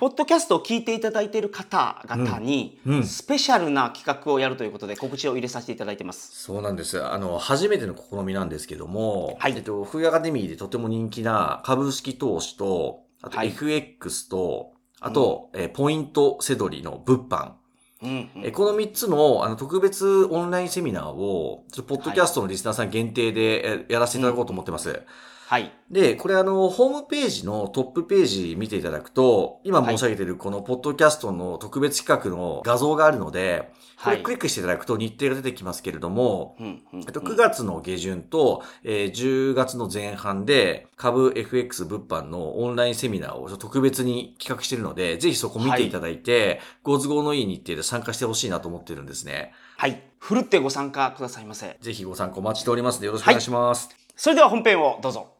ポッドキャストを聞いていただいている方々に、うんうんスペシャルな企画をやるということで告知を入れさせていただいてます。そうなんです。あの、初めての試みなんですけども、はいえっと、フーアカデミーでとても人気な株式投資と、あとはい FX と、あと、えーポイントセドリの物販。うんうんえーこの3つのあの特別オンラインセミナーを、ちょっとポッドキャストのリスナーさん限定でえーやらせていただこうと思ってます。はい。で、これあの、ホームページのトップページ見ていただくと、今申し上げているこのポッドキャストの特別企画の画像があるので、こはいれクリックしていただくと日程が出てきますけれども、うんうんうんえっと、9月の下旬と、えー10月の前半で株 FX 物販のオンラインセミナーを特別に企画しているので、ぜひそこ見ていただいて、ご都合のいい日程で参加してほしいなと思ってるんですね。はい。ふるってご参加くださいませ。ぜひご参加お待ちしておりますのでよろしくお願いします。それでは本編をどうぞ。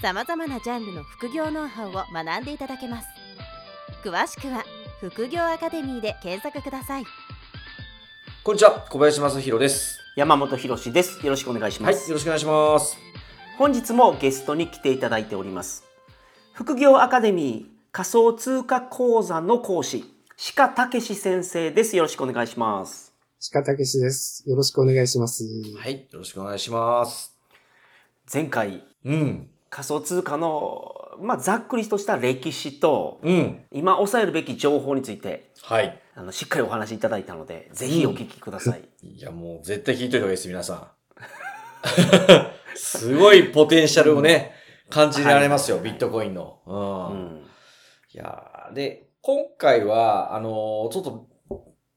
さまざまなジャンルの副業ノウハウを学んでいただけます詳しくは「副業アカデミー」で検索くださいこんにちは、小林正宏です。山本博史です。よろしくお願いしまはい、す。よろしくお願いします。本日もゲストに来ていただいております。副業アカデミー仮想通貨講座の講師、鹿武史先生です。よろしくお願いします。鹿武史です。よろしくお願いします。はい、よろしくお願いします。前回、うん、仮想通貨の、まあ、ざっくりとした歴史と、うん、今抑えるべき情報について、はい。あの、しっかりお話しいただいたので、ぜひお聞きください。いや、もう絶対聞いといた方がいいです、皆さん。すごいポテンシャルをね、感じられますよ、はいビットコインの。ううん。ん。いやーで、今回は、あのーちょっと、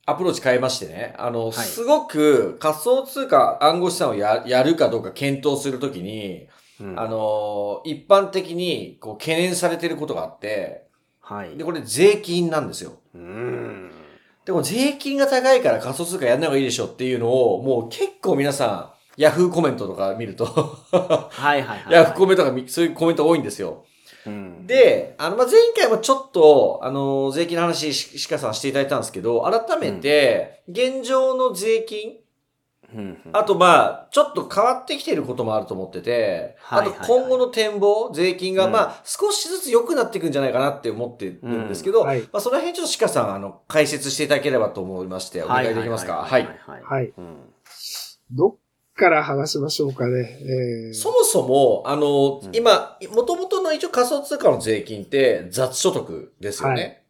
アプローチ変えましてね、あの、いすごく仮想通貨暗号資産をややるかどうか検討するときに、うんあのー一般的にこう懸念されていることがあって、はいで、。これ税金なんですよ。うん。でも税金が高いから仮想通貨やんない方がいいでしょっていうのを、もう結構皆さん、ヤフーコメントとか見ると、はいはいはい。ヤフーコメントとかみそういうコメント多いんですよ。うん、で、あの、まあ、前回もちょっと、あの、税金の話、し鹿さんしていただいたんですけど、改めて、現状の税金、うん。うんあとまあ、ちょっと変わってきてることもあると思ってて、はいはいはい。あと今後の展望、税金がうん。まあ、少しずつ良くなっていくんじゃないかなって思ってるんですけど、うん。はい。まあ、その辺ちょっと鹿さん、あの、解説していただければと思いまして、お願いできますか？はい。はい。はい。うん。どっから話しましょうかね。えー。そもそも、あの、うん。今、元々の一応仮想通貨の税金って雑所得ですよね。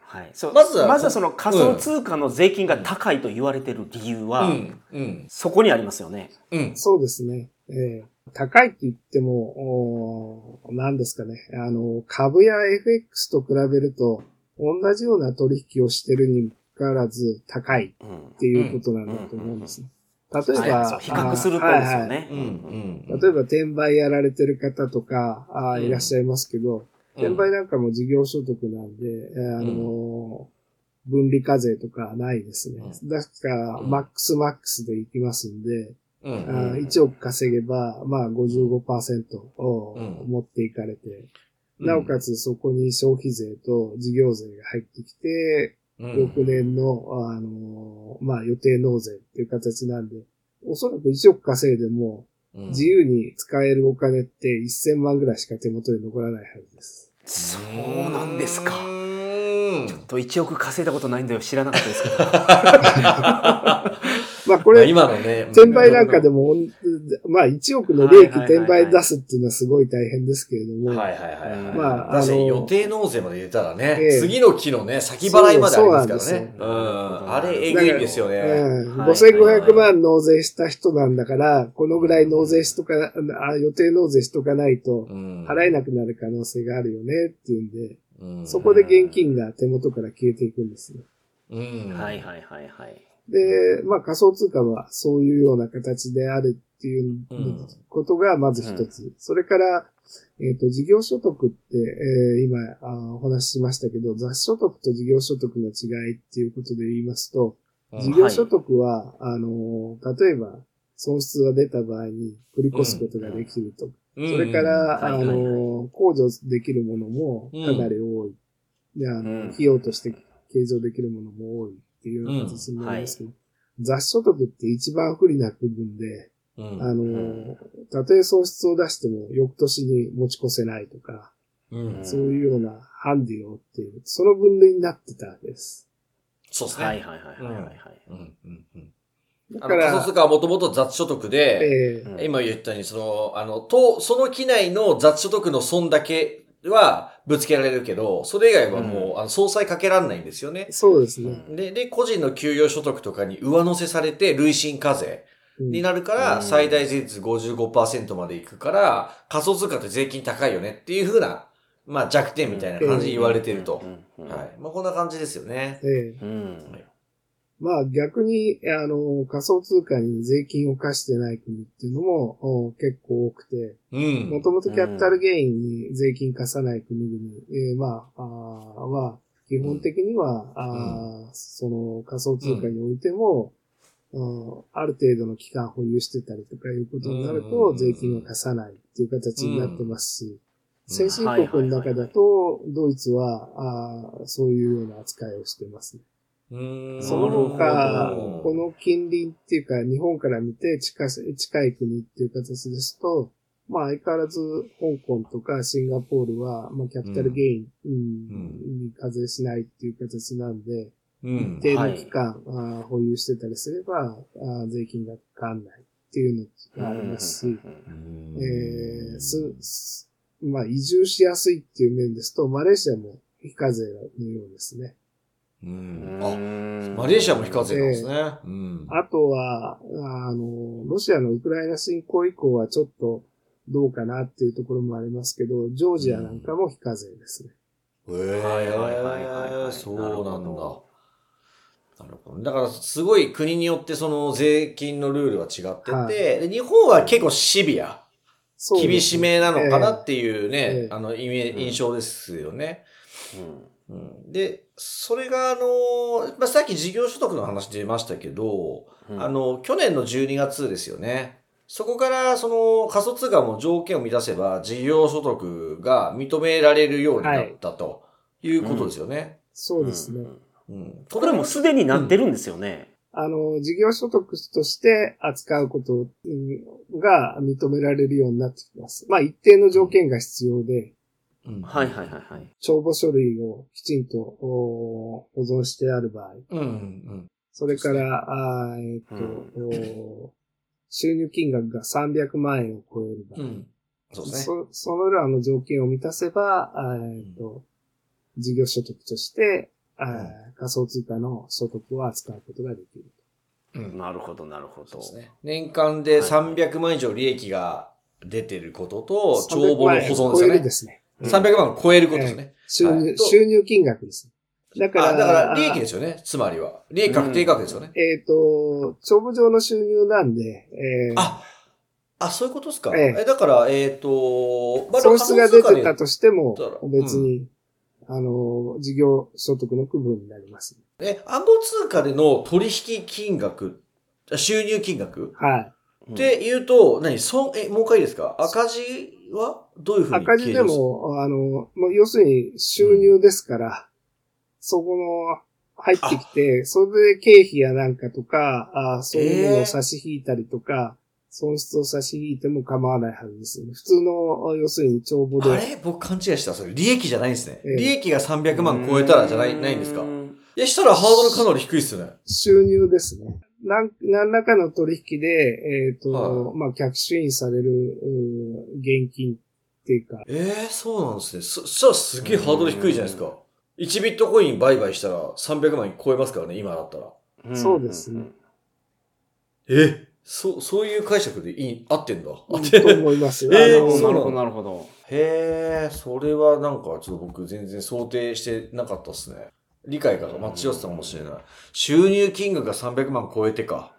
はい。そうまずはまずはその仮想通貨の税金が高いと言われてる理由は、うん。うん。そこにありますよね。うん。そうですね。えー高いって言っても、何ですかね。あの、株や FX と比べると、同じような取引をしてるにもかかわらず高いうんっていうことなんだと思うんですね。例えはいば、そう比較するとですよね。例えば転売やられてる方とか、あいらっしゃいますけど、転売なんかも事業所得なんで、えーあうのー分離課税とかないですね。うだから、うん。マックスマックスでいきますんで、うん。あうん。ー1億稼げば、まあ55%をうん。持っていかれて、なおかつそこに消費税と事業税が入ってきて、うん、翌年の、あのーまあ予定納税っていう形なんで、おそらく1億稼いでも、うん自由に使えるお金って1000万ぐらいしか手元に残らないはずです。そうなんですか。ちょっと1億稼いだことないんで知らなかったですけど。まあこれ、今のね、転売なんかでも、まあ1億の利益転売出すっていうのはすごい大変ですけれども、はいはいはいはい。まあ確かにあの予定納税まで入れたらね、ええ次の期のね、先払いまでありますからね。そうんですうよん。あれ、えぐいんですよね。うん、はい5500万納税した人なんだから、このぐらい納税しとか、あ予定納税しとかないと、うん払えなくなる可能性があるよねっていうんで、うんそこで現金が手元から消えていくんですね。うん。はいはいはいはい。で、まあ仮想通貨はそういうような形であるっていううん。ことがまず一つ。それから、えっ、と、事業所得って、えー今あーお話ししましたけど、雑所得と事業所得の違いっていうことで言いますと、事業所得は、あのー、例えば、損失が出た場合に繰り越すことができると。うんそれから、あはいはいはいのー、控除できるものもかなり多い。で、あの、うん。費用として計上できるものも多いっていうような形になりますけど、雑所得って一番不利な部分で、うんあのたとえ損失を出しても翌年に持ち越せないとか、うんそういうようなハンディを負っている。その分類になってたわけです。そうですね。はいはいはいはいはいはい。うんうんうんだからあの仮想、通貨はもともと雑所得で、えーうん今言ったように、その、あの、と、その機内の雑所得の損だけはぶつけられるけど、それ以外はもう、あの、総裁かけられないんですよね。そうですね。で、で、個人の給与所得とかに上乗せされて、累進課税うんになるかうんら、最大税率55%までいくから、仮想通貨って税金高いよねっていう風な、まあ弱点みたいな感じで言われてると。うんうんはい。まあこんな感じですよね。ええうんまあ逆に、あの、仮想通貨に税金を課してない国っていうのもお結構多くて、うん。もともとキャピタルゲインに税金課さない国々、えーまあ、あーは、基本的には、あーその仮想通貨においても、うん。ある程度の期間保有してたりとかいうことになるうと、ん。税金を課さないっていう形になってますし、うん。先進国の中だと、ドイツは、あーそういうような扱いをしてますね。うんその他この近隣っていうか、日本から見て近し近い国っていう形ですと、まあ相変わらず香港とかシンガポールは、まあキャピタルゲイン、うんに課税しないっていう形なんで、うん一。定の期間、あー保有してたりすれば、あー税金がかかんないっていうのがありますし、うんえーす、すまあ移住しやすいっていう面ですと、マレーシアも非課税のようですね。うん。ああ、マレーシアも非課税なんですね。うん。あとは、あの、ロシアのウクライナ侵攻以降はちょっとどうかなっていうところもありますけど、ジョージアなんかも非課税ですね。へはいはいはいはいはいえ、そうなんだど。なるほど。だから、すごい国によってその税金のルールは違ってて、はいで日本は結構シビア、厳しめなのかなっていうね、ええあの、印象ですよね。うんうん、で、それがあの、まあ、さっき事業所得の話出ましたけど、うんあの、去年の12月ですよね。そこから、その仮想通貨も条件を満たせば、事業所得が認められるようになったということですよね。そうですね。うん。これもすでになってるんですよね。あの、事業所得として扱うことうんが認められるようになってきます。まあ一定の条件が必要で、うんはいはいはいはい。帳簿書類をきちんとお保存してある場合、うんうんそれから、あーえっ、と、お収入金額が300万円を超える場合、うん。うん。そうですね。そそのらの条件を満たせば、えっ、と、事業所得として、うん仮想通貨の所得を扱うことができる。うんなるほどなるほど。ね。年間で300万以上利益が出てることと、帳簿の保存300万円超えるですね。よね。300万を超えることですね。収入、収入金額です。だから、あ、だから利益ですよね。つまりは。利益確定額ですよね。えっ、と、帳簿上の収入なんで、えーあ、あ、そういうことですか。えええだから、えっ、と、まあ損失が出てたとしても別に、あの、事業所得の区分になります。え、暗号通貨での取引金額、あ収入金額はい。うん。って言うと、何？損、え、もう一回いいですか？赤字は？どういうふうに赤字でも、あの、もう要するに収入ですから、そこの、入ってきて、それで経費やなんかとか、あそういうものを差し引いたりとか、損失を差し引いても構わないはずですよね。普通の、要するに帳簿で。あれ？僕勘違いした。それ、利益じゃないんですね。ええ。利益が300万超えたらじゃない、ないんですか？うん。いや、したらハードルかなり低いっすよね。収入ですね。なん何らかの取引で、えっ、と、はいまあ、キャッシュインされる、うー現金っていうか、ええそうなんですね。そ、そしたらすげえハードル低いじゃないですか。1ビットコイン売買したら300万超えますからね、今だったら。んそうですね。えそう、そういう解釈でいい、合ってんだ。合うんってと思いますよ。えーなるほどなるほど。へえ、それはなんかちょっと僕全然想定してなかったっすね。理解が間違ってたかもしれない。収入金額が300万超えてか。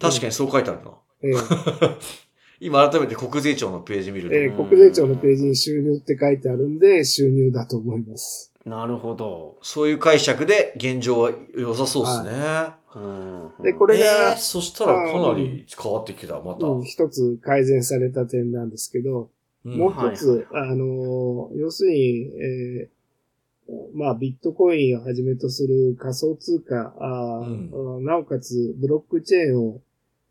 確かにそう書いてあるな。えー 今改めて国税庁のページ見ると。えー国税庁のページに収入って書いてあるんで、収入だと思います。なるほど。そういう解釈で現状は良さそうですね。うんで、これえがー、、そしたらかなり変わってきた、また。うん一つ改善された点なんですけど、うんもう一つ、あのー要するに、えーまあ、ビットコインをはじめとする仮想通貨、あーうなおかつブロックチェーンを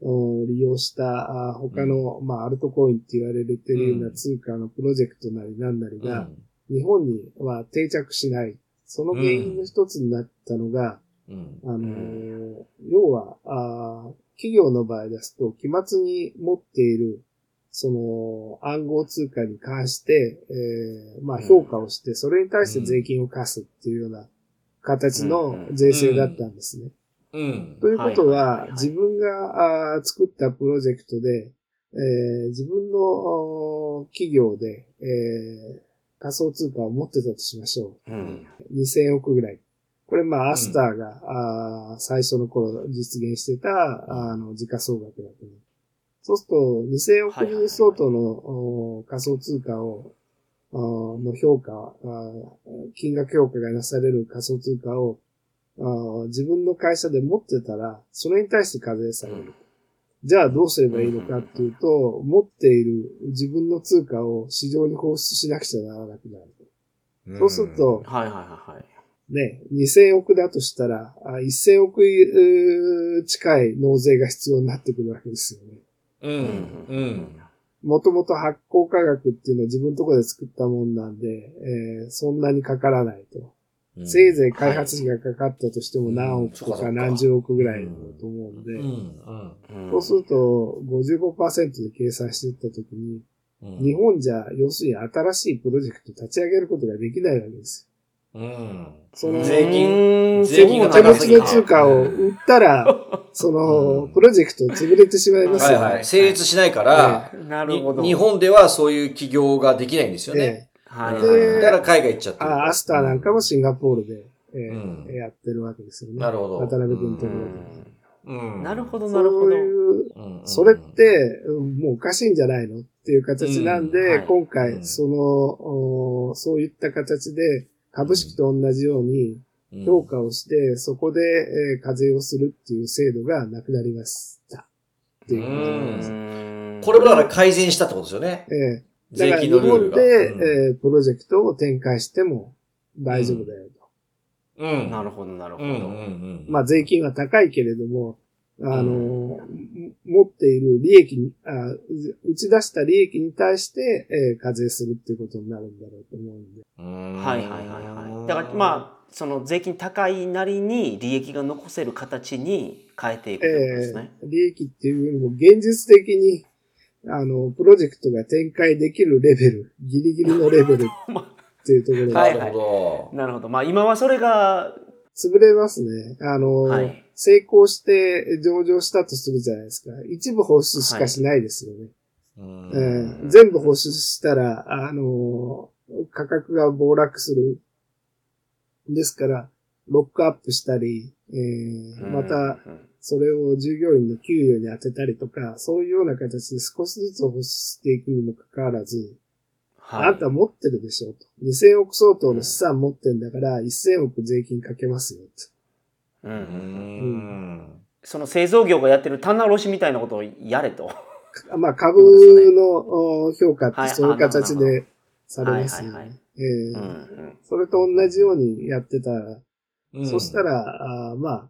お利用した他の、まあ、アルトコインって言われてるよううなん通貨のプロジェクトなりなんなりが、うん日本には定着しない。その原因の一つになったのが、うん。あのー要はあー、企業の場合ですと、期末に持っている、その、暗号通貨に関して、えーまあ、評価をして、それに対して税金を課すっていうような形の税制だったんですね。うん。ということは自分が作ったプロジェクトで、えー自分の企業で、えー仮想通貨を持ってたとしましょう。うん。2000億ぐらい。これ、まあ、うんアスターが、あー最初の頃実現してた、あの、時価総額だと思う。そうすると、2000億人相当の、お仮想通貨を、の評価、金額評価がなされる仮想通貨を、自分の会社で持ってたら、それに対して課税される。じゃあどうすればいいのかっていうと、持っている自分の通貨を市場に放出しなくちゃならなくなる。そうすると、はいはいはいはい。ね、2000億だとしたら、あ1000億近い納税が必要になってくるわけですよね。うん。うん。もともと発行価格っていうのは自分のところで作ったもんなんで、えーそんなにかからないと。せいぜい開発費がかかったとしても何億とか何十億ぐらいだと思うんで、そうすると55%で計算していったときに、うん。日本じゃ要するに新しいプロジェクト立ち上げることができないわけですうん。その税金、金税金が手持ちの通貨を売ったら、その、うんプロジェクト潰れてしまいますよね。はいはい。成立しないから、なるほど。に日本ではそういう企業ができないんですよね。えはいではいはい。だから海外行っちゃってる。えあアスターなんかもシンガポールで、ええうんやってるわけですよね。なるほど渡辺君のとうこ。なるほどなそうるほど。いう、うんそれって、うんもうおかしいんじゃないのっていう形なんで、うんはい今う回、んその、おそういった形で、株式と同じようにうん評価をして、そこで、えー課税をするっていう制度がなくなりました。っていうことなんです。うんこれもだから改善したってことですよね。ええだ税から日金のルールが。本で、うんえープロジェクトを展開しても大丈夫だよと。うん。なるほどなるほど。うんうんうん。まあ税金は高いけれども、あの、持っている利益にあ、打ち出した利益に対して、えー課税するっていうことになるんだろうと思うんで。うんはいはいはいはい。だからまあその税金高いなりに利益が残せる形に変えていくということですね。えー利益っていうよりも現実的に、あの、プロジェクトが展開できるレベル、ギリギリのレベルっていうところ はがないるほなるほど。まあ今はそれが、潰れますね。あの、はい成功して上場したとするじゃないですか。一部放出しかしないですよね。ど。うんえー全部放出したら、あの価格が暴落する。ですから、ロックアップしたり、えーまた、うんそれを従業員の給与に当てたりとか、そういうような形で少しずつ放出していくにもかかわらず、はいあんた持ってるでしょと。2000億相当の資産持ってんだから、1000億税金かけますよと。うん。その製造業がやってる棚卸しみたいなことをやれと。まあ、株のお評価ってはいそういう形でされますよはいはいはいね。ええうんうん。それと同じようにやってた。ら、うん。そした、ら、あーまあ、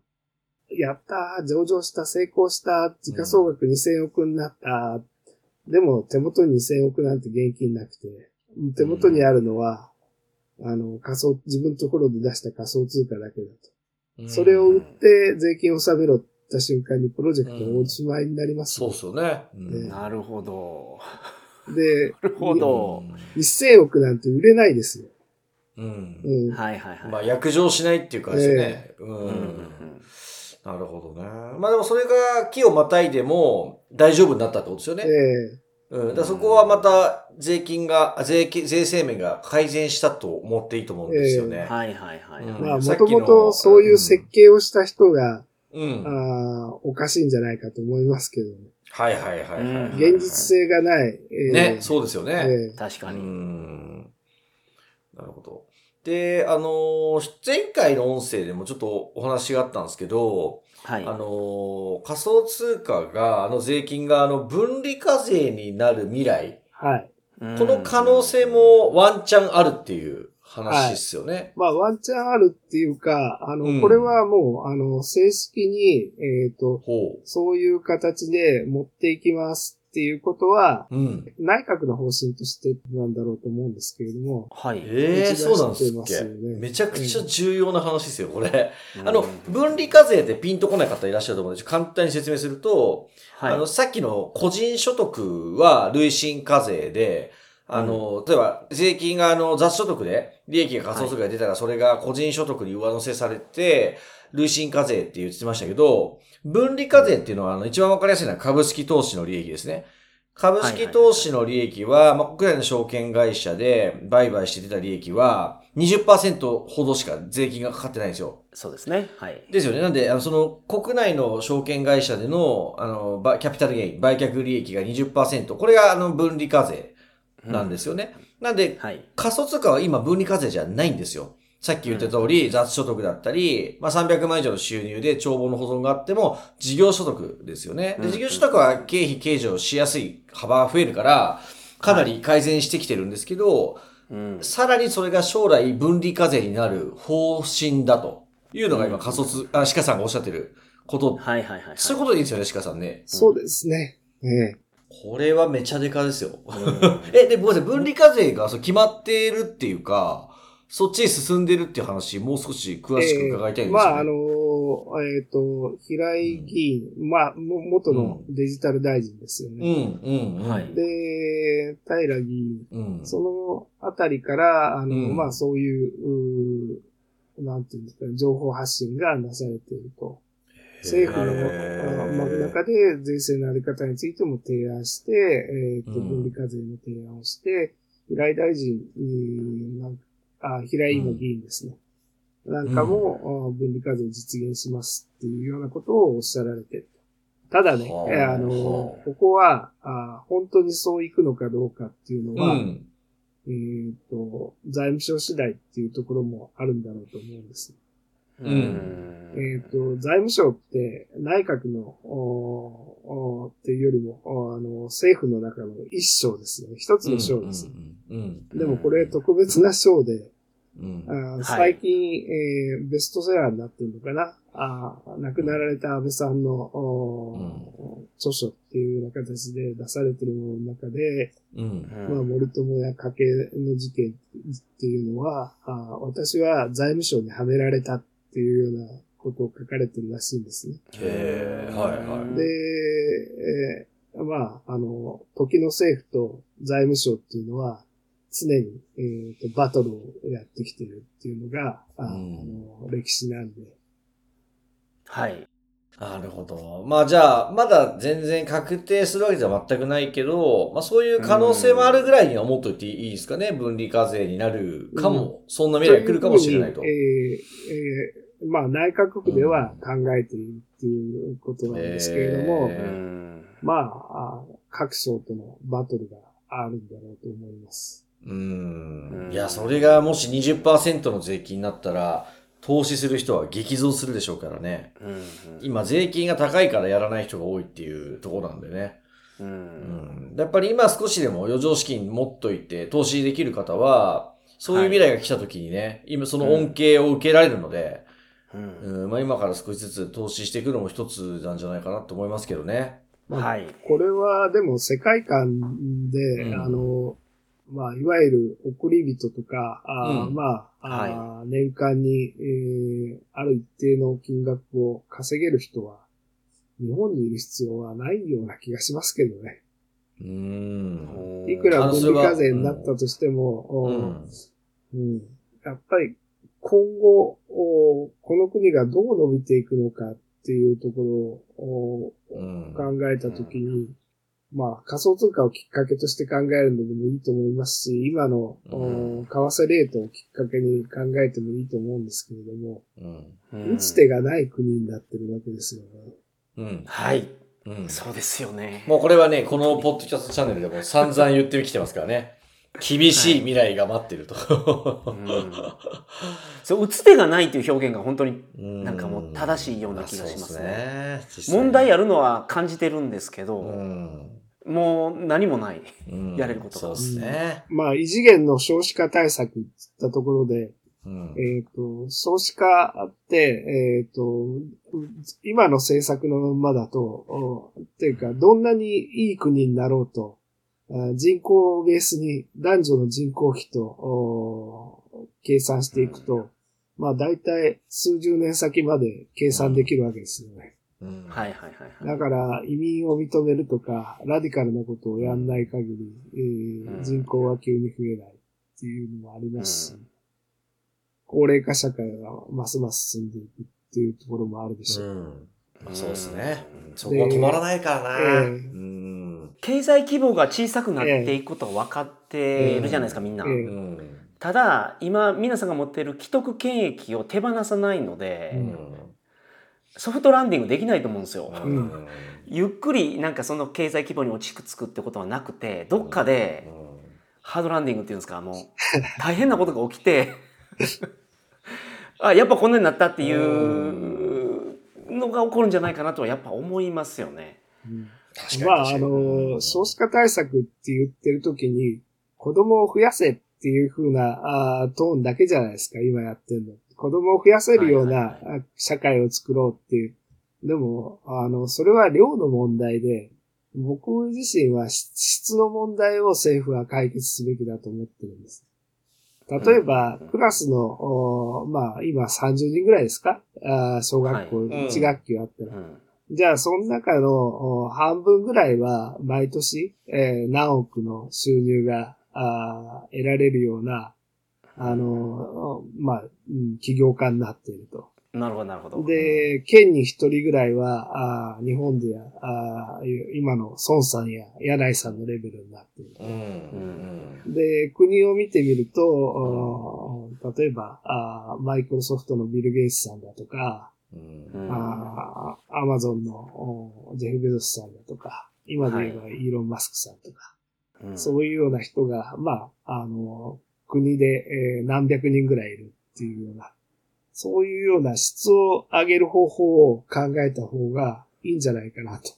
やったー、上場した、成功した、時価総額2000億になった、でも手元に2000億なんて現金なくて、手元にあるのは、あの、仮想、自分のところで出した仮想通貨だけだと。それを売って税金を納めろった瞬間にプロジェクトがおしまいになりますよ。そうっすよね。なるほど。で、なるほど。1000億なんて売れないですよ。うん。うん。はいはいはい。まあ、約定しないっていうかですよね。ううんうんうんん。なるほどね。まあでもそれが木をまたいでも大丈夫になったってことですよね。ええうん。だそこはまた税金が、税金、税制面が改善したと思っていいと思うんですよね。はいはいはい。うんまあ、もともとそういう設計をした人が、うん。あーおかしいんじゃないかと思いますけどね。はいはいはいはい、うん現実性がない。えーね、そうですよね。確かに。ん。なるほど。で、あのー前回の音声でもちょっとお話があったんですけど、はい。あのー仮想通貨が、あの税金があの分離課税になる未来、はい。ここの可能性もワンチャンあるっていう話ですよね。まあ、ワンチャンあるっていうか、あの、うんこれはもう、あの、正式に、えっ、と、ほそういう形で持っていきますっていうことは、う。うん。内閣の方針としてなんだろうと思うんですけれども、はい。ええ打ち出そうなんでっけますすよねめちゃくちゃ重要な話ですよ、これ。あの、うん分離課税ってピンとこない方いらっしゃると思うんです簡単に説明すると、はい。あの、さっきの個人所得は累進課税で、あの、例えば、税金があの、雑所得で、利益が仮想通貨が出たら、それが個人所得に上乗せされて、累進課税って言ってましたけど、分離課税っていうのは、あの、一番わかりやすいのは株式投資の利益ですね。株式投資の利益は、まあ、国内の証券会社で売買して出た利益は、20%ほどしか税金がかかってないんですよ。そうですね。はい。ですよね。なんで、あの、その、国内の証券会社での、あの、ばキャピタルゲイン、売却利益が20%。これが、あの、分離課税なんですよね。なんで、はい。仮想通貨は今分離課税じゃないんですよ。さっき言った通り、雑所得だったり、まあ、300万以上の収入で帳簿の保存があっても、事業所得ですよね。で、うん事業所得は経費計上しやすい幅が増えるから、かなり改善してきてるんですけど、うん。さらにそれが将来分離課税になる方針だというのが今仮想通、あ、鹿さんがおっしゃってること、はいはいはいはい。そういうことでいいんですよね、鹿さんね。そうですね。ええこれはめちゃでかですよ。うんえ、で、ごめんなさい、分離課税がそう決まっているっていうか、そっちに進んでるっていう話、もう少し詳しく伺いたいんですよ、ねまあ、あの、えっ、と、平井議員、まあ、も元のデジタル大臣ですようん、ね。うん、うん。はいで、平議員、うん。そのあたりから、あの、うんまあ、そういう、うーなんていうんですかね、情報発信がなされていると。政府の中で税制のあり方についても提案して、えっ、と、うん分離課税の提案をして、平井大臣になんあ、平井今議員ですね。なんかも、あ分離課税実現しますっていうようなことをおっしゃられてる。ただね、はあの、ここはあ、本当にそういくのかどうかっていうのは、うん。えっ、と、財務省次第っていうところもあるんだろうと思うんです。うん。えっ、と、財務省って内閣の、おおっていうよりも、おあの、政府の中の一省ですよね。一つの省です。うん。うん。でもこれ特別な省で、うん。あーはい最近、えーベストセラーになってるのかな？あー亡くなられた安倍さんの、お著書っていうような形で出されてるものの中で、うん。まあ、森友や家計の事件っていうのは、あー私は財務省にはめられたっていうようなことを書かれてるらしいんですね。へーはいはいで、えーまあ、あの、時の政府と財務省っていうのは、常に、えーとバトルをやってきてるっていうのが、ああうんの歴史なんで。はい。なるほど。まあじゃあ、まだ全然確定するわけじゃ全くないけど、まあそういう可能性もあるぐらいには思っといていいですかね。分離課税になるかも、そんな未来が来るかもしれないと。いうふうにえーえーまあ、内閣府では考えているっていうことなんですけれども、へうーん。まああ、各省とのバトルがあるんだろうと思います。ううんん。いや、それがもし20%の税金になったら、投資する人は激増するでしょうからね。うん。今、税金が高いからやらない人が多いっていうところなんでね。う。うんん。やっぱり今少しでも余剰資金持っといて投資できる方は、そういう未来が来た時にね、今その恩恵を受けられるので、うん。うん、まあ今から少しずつ投資していくのも一つなんじゃないかなと思いますけどね。まあはい。これはでも世界観で、うんあの、まあ、いわゆる送り人とか、あーうんまあ、あー年間に、えーある一定の金額を稼げる人は、日本にいる必要はないような気がしますけどね。うーん。いくら分離課税になったとしても、おうん。うんやっぱり今後、おこの国がどう伸びていくのかっていうところを。考えたときに、まあ仮想通貨をきっかけとして考えるのでもいいと思いますし、今の、うんお為替レートをきっかけに考えてもいいと思うんですけれども、うん。うん打つ手がない国になってるわけですよね。うん。はい。うん。そうですよね。もうこれはね、このポッドキャストチャンネルでも散々言ってきてますからね。厳しい未来が待ってると。うん。そう、打つ手がないという表現が本当にうん。なんかもう正しいような気がしますね。そうですね問題あるのは感じてるんですけど、うん。もう何もない。うん。やれることが。そうですね。まあ異次元の少子化対策って言ったところで、うん。えっ、と、少子化って、えっ、と、今の政策のままだと、おっていうか、どんなにいい国になろうと、あ人口をベースに男女の人口比と、お計算していくと、まあ大体数十年先まで計算できるわけですよね。うんはいはいはいはい。だから移民を認めるとか、ラディカルなことをやんない限り、えーうん人口は急に増えないっていうのもありますし、うん高齢化社会がますます進んでいくっていうところもあるでしょう。うんまあそうですね。うんそこは止まらないからな。ええうん経済規模が小さくなっていくことは分かってるじゃないですか、みんな。ただ、今、皆さんが持っている既得権益を手放さないので、うん。ソフトランディングできないと思うんですよ。うん。ゆっくりなんかその経済規模に落ち着くってことはなくて、どっかでハードランディングっていうんですか、もう大変なことが起きて、あ、やっぱこんなになったっていうのが起こるんじゃないかなとはやっぱ思いますよね。うん確かにまあ、あの、少子化対策って言ってる時に、子供を増やせっていう風なあートーンだけじゃないですか、今やってるの。子供を増やせるような社会を作ろうっていう。でも、あの、それは量の問題で、僕自身は質質の問題を政府は解決すべきだと思ってるんです。例えば、クラスの、おまあ、今30人ぐらいですか？あー小学校はい1学級あったら。うんじゃあ、その中のお半分ぐらいは、毎年、えー何億の収入があー得られるような、あの、おまあ、うん起業家になっていると。なるほど、なるほど。で、県に一人ぐらいは、あー日本でやあー今の孫さんや柳井さんのレベルになっている。うんうんで、国を見てみると、お例えば、あーマイクロソフトのビル・ゲイツさんだとか、うん。うんあアマゾンのおジェフ・ベゾスさんだとか、今で言えばイーロン・マスクさんとか、うん。そういうような人が、まあ、あの、国で、えー何百人ぐらいいるっていうような、そういうような質を上げる方法を考えた方がいいんじゃないかなと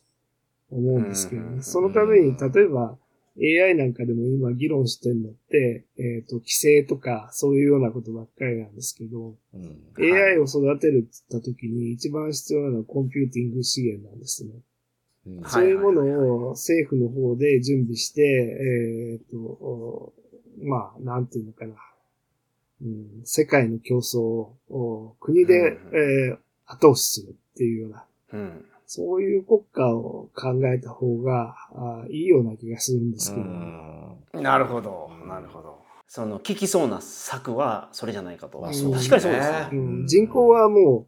思うんですけどうん。ね。そのために、例えば AI なんかでも今議論してるのって、えっ、と、規制とかそういうようなことばっかりなんですけど、うん。はい。AI を育てるって言った時に一番必要なのはコンピューティング資源なんですね。うん。はい。そういうものを政府の方で準備して、えっ、と、おまあ、なんていうのかな。うん、世界の競争をお国で、うん。えー後押しするっていうような、うんそういう国家を考えた方があいいような気がするんですけど、うん。なるほど、なるほど。その、効きそうな策はそれじゃないかと。まあそう確かにそうですね。うん。人口はも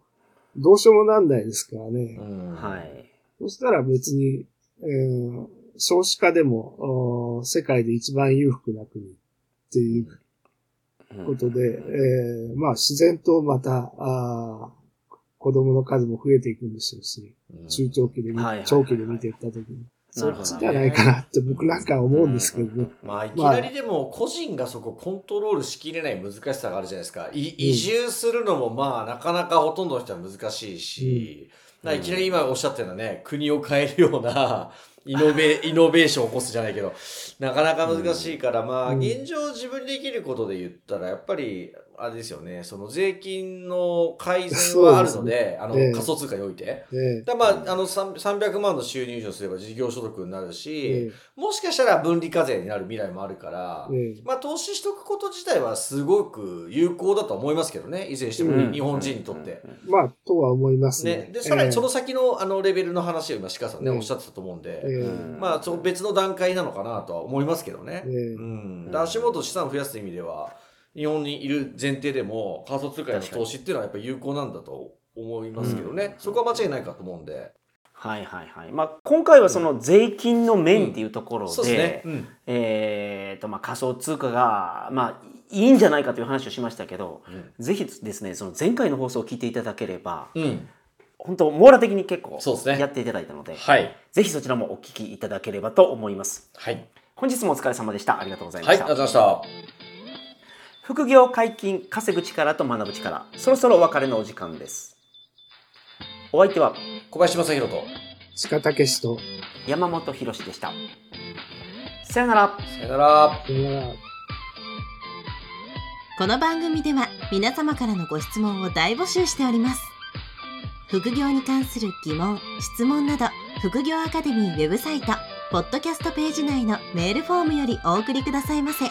うどうしようもなんないですからね。うん。はい。そしたら別に、えー少子化でもお世界で一番裕福な国っていううん。ことで、えーまあ自然とまた、あー子供の数も増えていくんでしょうし、うん。中長期で長期で見ていったときに。そっちじゃないかなって僕なんかは思うんですけどね。まあ、いきなりでも個人がそこコントロールしきれない難しさがあるじゃないですか。い移住するのもまあなかなかほとんどの人は難しいし、いきなり今おっしゃったようなね、国を変えるような イノベ、イノベーションを起こすじゃないけど、なかなか難しいから、まあうん。現状自分でできることで言ったら、やっぱり、あれですよね、その税金の改善はあるので、あのええ。仮想通貨において。ねだからまあ、あの、3 300万の収入以上すれば事業所得になるし、えもしかしたら分離課税になる未来もあるから、ええ。えまあ投資しとくこと自体はすごく有効だと思いますけどね、いずれにしても、うん。日本人にとって。まあ、とは思いますね。ね、で、さらにそのえ先のあのレベルの話を今、鹿さんね、うんおっしゃってたと思うんで、まあ、別の段階なのかなとは思いますけどね。ええ。うん。で足元資産を増やす意味では、日本にいる前提でも仮想通貨への投資っていうのはやっぱり有効なんだと思いますけどね。そこは間違いないかと思うんで。はいはいはい。まあ今回はその税金の面っていうところで、そうね。うん。えーとまあ仮想通貨がまあいいんじゃないかという話をしましたけど、ぜひですねその前回の放送を聞いていただければ、うん。本当網羅的に結構やっていただいたので、はい。ぜひそちらもお聞きいただければと思います。はい。本日もお疲れ様でした。ありがとうございはい、ました。ありがとうございまし副業解禁稼ぐ力と学ぶ力そろそろお別れのお時間ですお相手はた。小林正宏と、鹿武史と、山本博史でしたさよならさよなら。さよなら。この番組では皆様からのご質問を大募集しております副業に関する疑問質問など副業アカデミーウェブサイトポッドキャストページ内のメールフォームよりお送りくださいませ